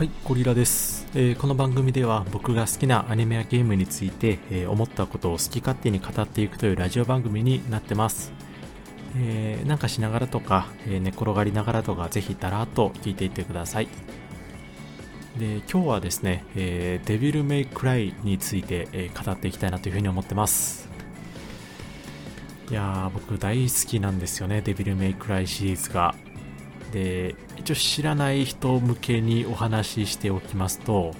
はい、ゴリラです、えーこの番組では僕が好きなアニメやゲームについて、えー思ったことを好き勝手に語っていくというラジオ番組になってます。えーなんかしながらとか、えー寝転がりながらとか、ぜひだらーっと聞いていってください。で、今日はですね、えデビルメイクライについて、え語っていきたいなというふうに思ってます。いやー、僕大好きなんですよね、デビルメイクライシリーズが。で一応知らない人向けにお話ししておきますと、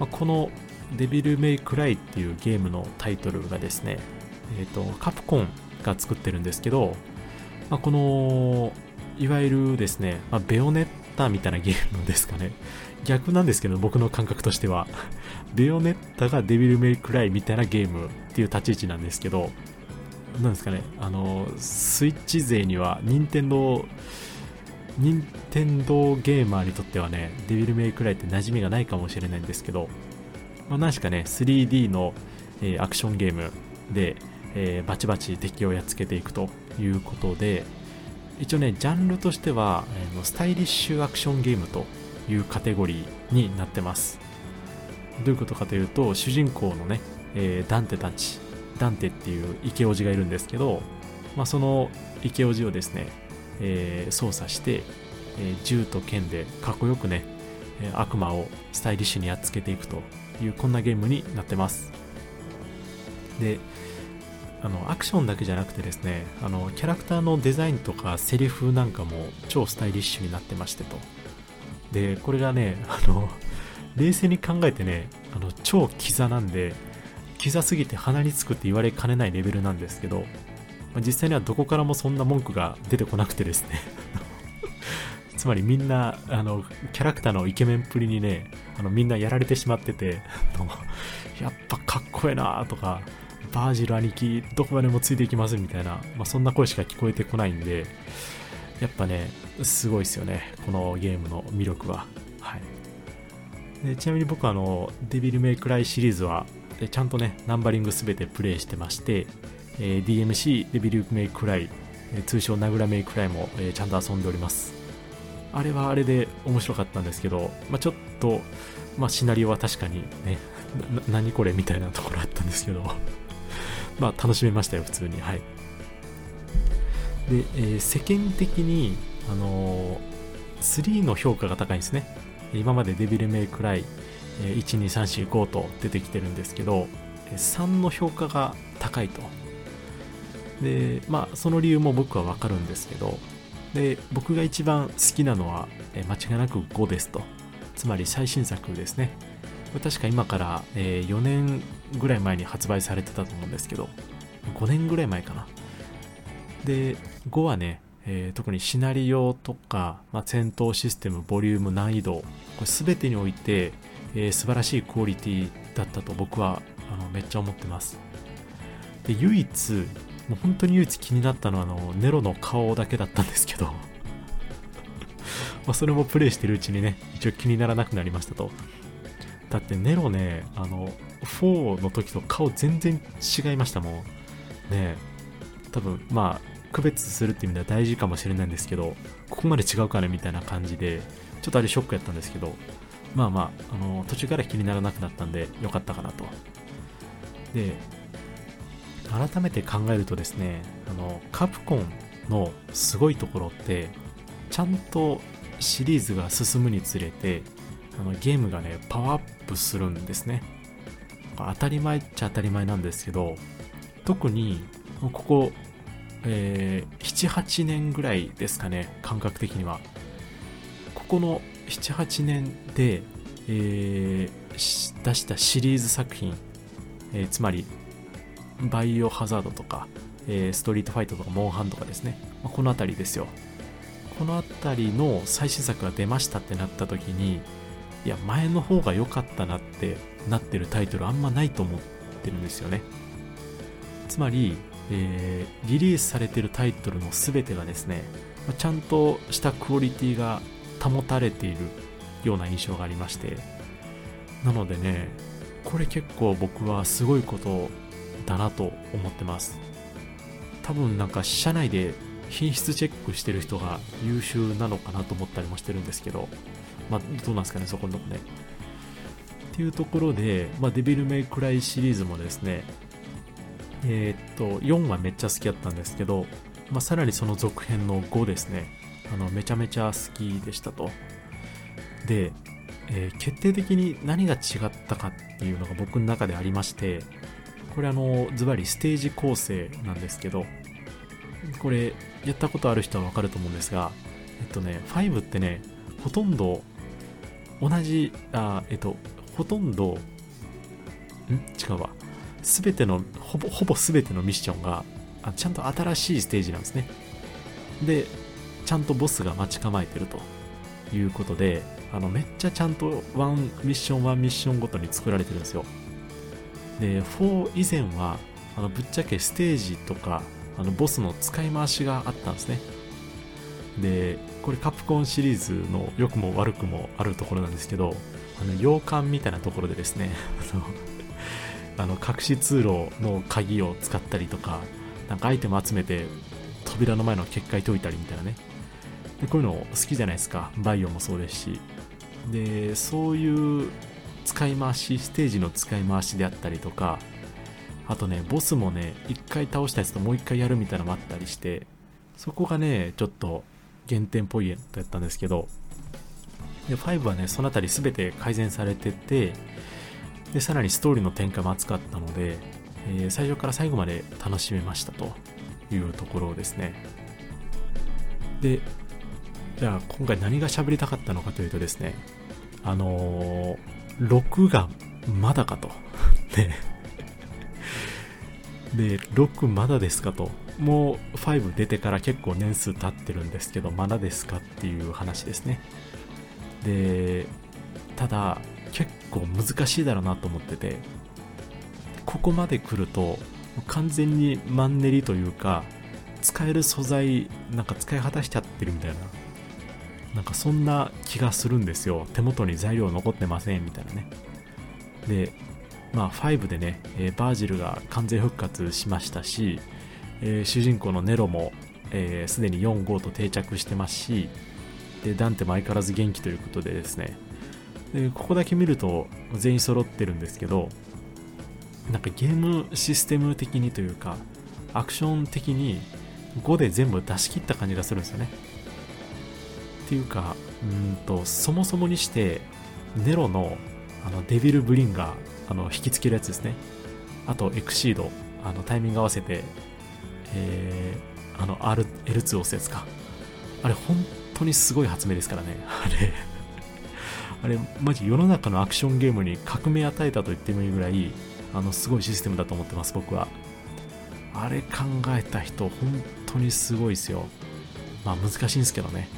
まこの「デビル・メイ・クライ」っていうゲームのタイトルがですね、えー、とカプコンが作ってるんですけど、まあこのいわゆるですね、まあベオネッタみたいなゲームですかね。逆なんですけど僕の感覚としては。ベオネッタがデビル・メイ・クライみたいなゲームっていう立ち位置なんですけどなんですかねあのスイッチ勢には任天堂任天堂ゲーマーにとってはね、デビルメイクライって馴染みがないかもしれないんですけど、まあ、何しかね、3D の、えーアクションゲームで、えーバチバチ敵をやっつけていくということで、一応ね、ジャンルとしては、えースタイリッシュアクションゲームというカテゴリーになってます。どういうことかというと、主人公のね、えーダンテたち、ダンテっていうイケオジがいるんですけど、まあ、そのイケオジをですね、えー操作して、えー銃と剣でかっこよくね、え悪魔をスタイリッシュにやっつけていくというこんなゲームになってます。であのアクションだけじゃなくてですねあのキャラクターのデザインとかセリフなんかも超スタイリッシュになってましてと。でこれがねあの冷静に考えてねあの超キザなんでキザすぎて鼻につくって言われかねないレベルなんですけどまあ実際にはどこからもそんな文句が出てこなくてですね。つまりみんなあのキャラクターのイケメンっぷりにねあのみんなやられてしまっててやっぱかっこええなとかバージル兄貴どこまでもついていきますみたいな、まあ、そんな声しか聞こえてこないんでやっぱねすごいですよねこのゲームの魅力は。はい。でちなみに僕あのデビルメイクライシリーズはちゃんとねナンバリングすべてプレイしてまして、えー DMC デビルメイクライえー通称ナグラメイクライも、えーちゃんと遊んでおります。あれはあれで面白かったんですけど、まあ、ちょっと、まあ、シナリオは確かにね何これみたいなところあったんですけど まあ楽しめましたよ普通に。はい。で、えー世間的にあのー3の評価が高いんですね。今までデビルメイクライえー12345と出てきてるんですけど3の評価が高いと。でまあその理由も僕はわかるんですけどで僕が一番好きなのは、え間違いなく5ですと。つまり最新作ですね。確か今から、え4年ぐらい前に発売されてたと思うんですけど5年ぐらい前かな。で5はね、え特にシナリオとか、まあ、戦闘システムボリューム難易度これ全てにおいて、えー素晴らしいクオリティだったと僕はあのめっちゃ思ってます。で唯一もう本当に唯一気になったのはあのネロの顔だけだったんですけど。まそれもプレイしてるうちにね一応気にならなくなりましたと。だってネロねあの4の時と顔全然違いましたもん。ね多分まあ区別するって意味では大事かもしれないんですけどここまで違うかねみたいな感じでちょっとあれショックやったんですけどまあまああの途中から気にならなくなったんでよかったかなと。で改めて考えるとですねあのカプコンのすごいところってちゃんとシリーズが進むにつれてあのゲームがねパワーアップするんですね。当たり前っちゃ当たり前なんですけど特にここ、えー78年ぐらいですかね感覚的には。ここの78年で、えー出したシリーズ作品、えーつまりバイオハザードとか、えーストリートファイトとかモンハンとかですね、まあこの辺りですよ。この辺りの最新作が出ましたってなった時にいや前の方が良かったなってなってるタイトルあんまないと思ってるんですよね。つまり、えーリリースされてるタイトルの全てがですねまあちゃんとしたクオリティが保たれているような印象がありまして。なのでねこれ結構僕はすごいことをだなと思ってます多分なんか社内で品質チェックしてる人が優秀なのかなと思ったりもしてるんですけど、まあ、どうなんですかね、そこのとこね。っていうところで、まあ、デビルメイクライシリーズもですね、えー、っと、4はめっちゃ好きだったんですけど、まあ、さらにその続編の5ですね、あの、めちゃめちゃ好きでしたと。で、えー、決定的に何が違ったかっていうのが僕の中でありまして、これあの、ズバリステージ構成なんですけど、これ、やったことある人はわかると思うんですが、えっとね、5ってね、ほとんど同じ、あ、えっと、ほとんど、ん？違うわ。すべての、ほぼ、ほぼすべてのミッションがあ、ちゃんと新しいステージなんですね。で、ちゃんとボスが待ち構えてるということで、あの、めっちゃちゃんとワンミッションワンミッションごとに作られてるんですよ。で、4以前は、あの、ぶっちゃけステージとか、あの、ボスの使い回しがあったんですね。で、これカプコンシリーズの良くも悪くもあるところなんですけど、あの、洋館みたいなところでですね、あの、隠し通路の鍵を使ったりとか、なんかアイテム集めて扉の前の結界解いたりみたいなね。で、こういうの好きじゃないですか。バイオもそうですし。で、そういう使い回し、ステージの使い回しであったりとか、あとね、ボスもね、一回倒したやつともう一回やるみたいなのもあったりして、そこがね、ちょっと減点っぽいやったんですけど、で、5はね、そのあたり全て改善されてて、で、さらにストーリーの展開も熱かったので、えー、最初から最後まで楽しめましたというところですね。で、じゃあ今回何が喋りたかったのかというとですね、あのー、6がまだかと。で、で、6まだですかと。もう5出てから結構年数経ってるんですけど、まだですかっていう話ですね。で、ただ、結構難しいだろうなと思ってて、ここまで来ると、完全にマンネリというか、使える素材、なんか使い果たしちゃってるみたいな、なんかそんな気がするんですよ。手元に材料残ってませんみたいなね。で、まあ5でね、えー、バージルが完全復活しましたし、えー、主人公のネロもすで、に4、5と定着してますし、で、ダンテも相変わらず元気ということでですね、でここだけ見ると全員揃ってるんですけど、なんかゲームシステム的にというか、アクション的に5で全部出し切った感じがするんですよね。ていうか、うんと、そもそもにして、ネロのあのデビルブリンガー、あの引きつけるやつですね。あと、エクシード、あのタイミング合わせて、えー、あの R、L2 押すやつか。あれ、本当にすごい発明ですからね。あれあれ、マジ世の中のアクションゲームに革命与えたと言ってもいいぐらい、あの、すごいシステムだと思ってます、僕は。あれ考えた人、本当にすごいですよ。まあ難しいんですけどね。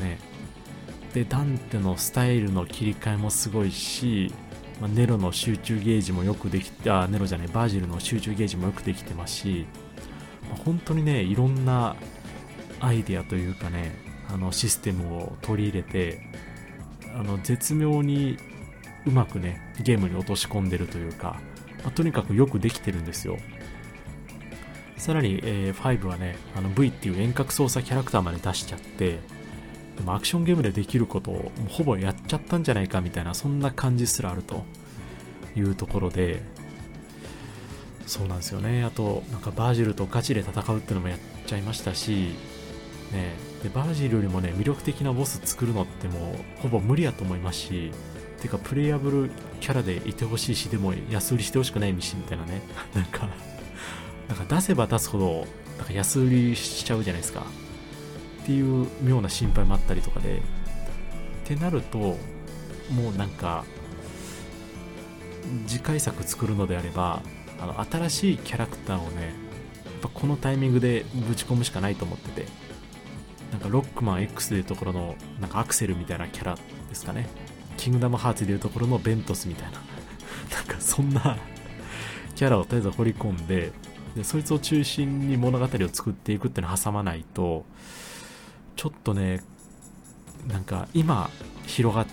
ね。で、ダンテのスタイルの切り替えもすごいし、まあ、ネロの集中ゲージもよくできて、あ、ネロじゃない、バージルの集中ゲージもよくできてますし、まあ、本当にね、いろんなアイデアというかね、あのシステムを取り入れて、あの絶妙にうまくね、ゲームに落とし込んでるというか、まあ、とにかくよくできてるんですよ。さらに、えー、5はね、あの V っていう遠隔操作キャラクターまで出しちゃって、でもアクションゲームでできることをほぼやっちゃったんじゃないかみたいな、そんな感じすらあるというところで、そうなんですよね。あと、なんかバージルとガチで戦うっていうのもやっちゃいましたし、ね、でバージルよりもね、魅力的なボス作るのってもうほぼ無理やと思いますし、てかプレイヤブルキャラでいてほしいし、でも安売りしてほしくないし、みたいなね。なんか、なんか出せば出すほど、なんか安売りしちゃうじゃないですか。っていう妙な心配もあったりとかで。ってなると、もうなんか、次回作作るのであれば、あの新しいキャラクターをね、やっぱこのタイミングでぶち込むしかないと思ってて、なんかロックマン X でいうところの、なんかアクセルみたいなキャラですかね。キングダムハーツでいうところのベントスみたいな、なんかそんなキャラをとりあえず掘り込んで、で、そいつを中心に物語を作っていくっていうのを挟まないと、ちょっとね、なんか今広がっ、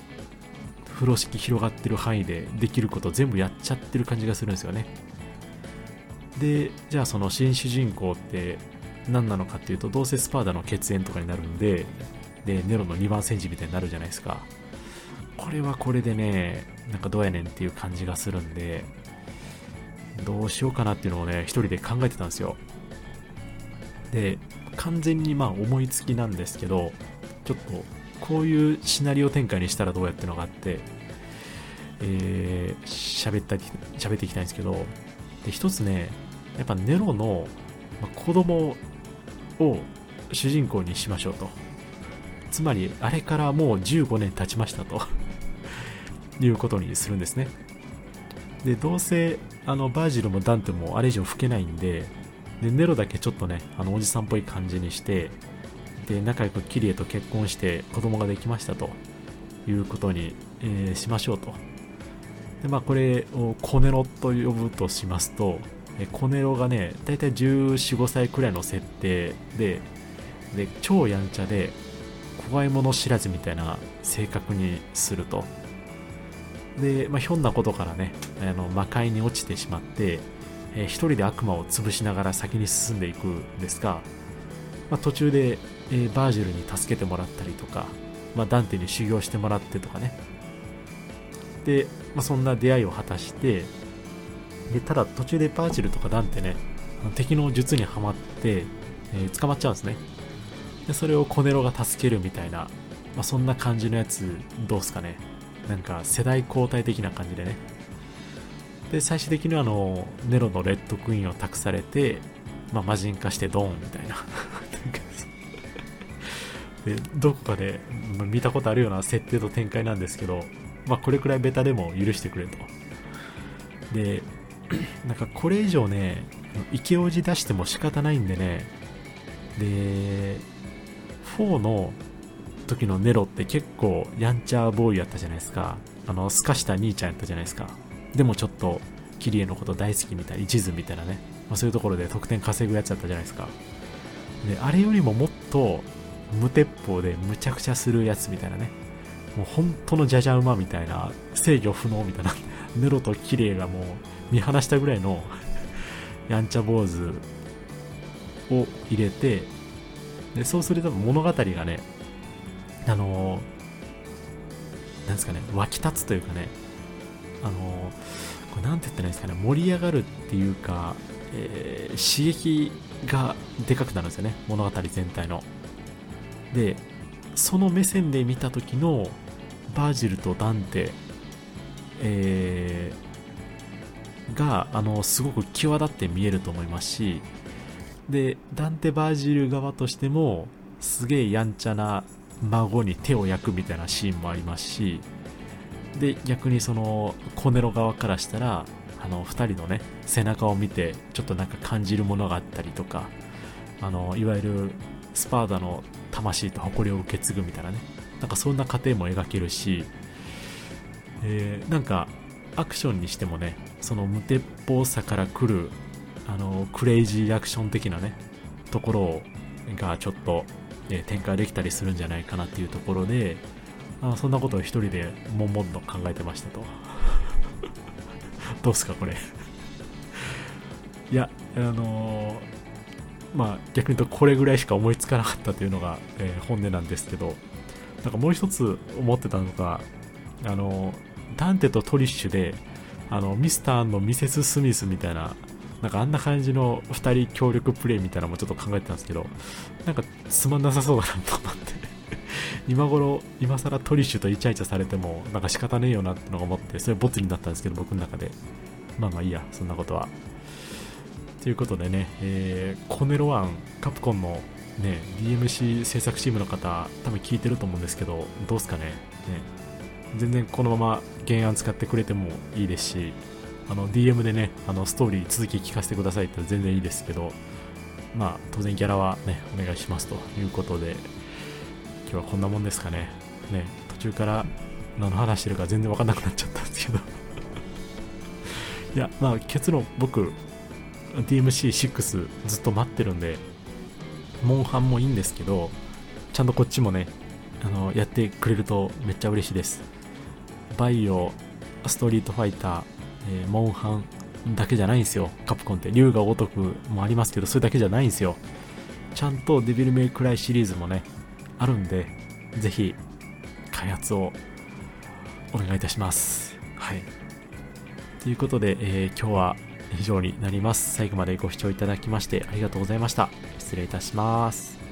風呂敷広がってる範囲でできること全部やっちゃってる感じがするんですよね。で、じゃあその新主人公って何なのかっていうとどうせスパーダの血縁とかになるんででネロの2番戦時みたいになるじゃないですかこれはこれでねなんかどうやねんっていう感じがするんでどうしようかなっていうのをね一人で考えてたんですよで完全にまあ思いつきなんですけどちょっとこういうシナリオ展開にしたらどうやってのがあってえー、喋ったり喋っていきたいんですけどで一つねやっぱネロの、まあ、子供を主人公にしましょうと。つまりあれからもう15年経ちましたと。いうことにするんですね。でどうせあのバージルもダンテもあれ以上老けないんででネロだけちょっとねあのおじさんっぽい感じにしてで仲良くキリエと結婚して子供ができましたということに、えー、しましょうと。でまあこれをコネロと呼ぶとしますとえコネロがね大体1415歳くらいの設定でで超やんちゃで怖いもの知らずみたいな性格にすると。で、まあ、ひょんなことからねあの魔界に落ちてしまって、えー、一人で悪魔を潰しながら先に進んでいくんですが、まあ、途中で、えー、バージルに助けてもらったりとか、まあ、ダンテに修行してもらってとかね。で、まあ、そんな出会いを果たしてでただ途中でバージルとかダンテね敵の術にはまって、えー、捕まっちゃうんですね。でそれをコネロが助けるみたいな、まあ、そんな感じのやつどうすかね。なんか世代交代的な感じでね。で最終的にはあのネロのレッドクイーンを託されて、まあ、魔人化してドーンみたいな。でどこかで、見たことあるような設定と展開なんですけど、まあ、これくらいベタでも許してくれと。で なんかこれ以上ねイケオジ出しても仕方ないんでね。で4の時のネロって結構やんちゃボーイやったじゃないですか。あのすかした兄ちゃんやったじゃないですか。でもちょっとキリエのこと大好きみたい一途みたいなね、まあ、そういうところで得点稼ぐやつだったじゃないですか。であれよりももっと無鉄砲でむちゃくちゃするやつみたいなね。もう本当のじゃじゃ馬みたいな制御不能みたいな ネロとキリエがもう見放したぐらいの やんちゃ坊主を入れてでそうすると物語がねあのなんですかね湧き立つというかねあのこれなんて言ったらいいですかね盛り上がるっていうか、えー、刺激がでかくなるんですよね物語全体の。でその目線で見た時のバージルとダンテ、えー、があのすごく際立って見えると思いますしでダンテ・バージル側としてもすげえやんちゃな孫に手を焼くみたいなシーンもありますしで逆にそのコネロ側からしたらあの2人のね背中を見てちょっとなんか感じるものがあったりとかあのいわゆるスパーダの魂と誇りを受け継ぐみたいなねなんかそんな過程も描けるし、えー、なんかアクションにしてもねその無鉄砲さから来るあのクレイジーアクション的なねところがちょっと、え展開できたりするんじゃないかなっていうところであそんなことを一人で悶々と考えてましたと。どうすかこれ。いやあのー、まあ逆に言うとこれぐらいしか思いつかなかったというのが、えー、本音なんですけどなんかもう一つ思ってたのがあのダンテとトリッシュであのミスターのミセス・スミスみたいななんかあんな感じの2人協力プレイみたいなのもちょっと考えてたんですけど、なんかつまんなさそうだなと思って。今頃、今更トリッシュとイチャイチャされても、なんか仕方ねえよなってのが思って、それボツになったんですけど、僕の中で。まあまあいいや、そんなことは。ということでね、えー、コネロワン、カプコンのね、DMC 制作チームの方、多分聞いてると思うんですけど、どうすかね。ね全然このまま原案使ってくれてもいいですし、あの DM でね、あのストーリー続き聞かせてくださいって全然いいですけど、まあ当然ギャラはね、お願いしますということで、今日はこんなもんですかね。ね、途中から何の話してるか全然わかんなくなっちゃったんですけど いや、まあ結論僕、DMC6 ずっと待ってるんで、モンハンもいいんですけど、ちゃんとこっちもね、あのやってくれるとめっちゃ嬉しいです。バイオ、ストリートファイター、えー、モンハンだけじゃないんですよ。カプコンって。竜が如くもありますけど、それだけじゃないんですよ。ちゃんとデビルメイクライシリーズもね、あるんで、ぜひ、開発をお願いいたします。はい。ということで、えー、今日は以上になります。最後までご視聴いただきましてありがとうございました。失礼いたします。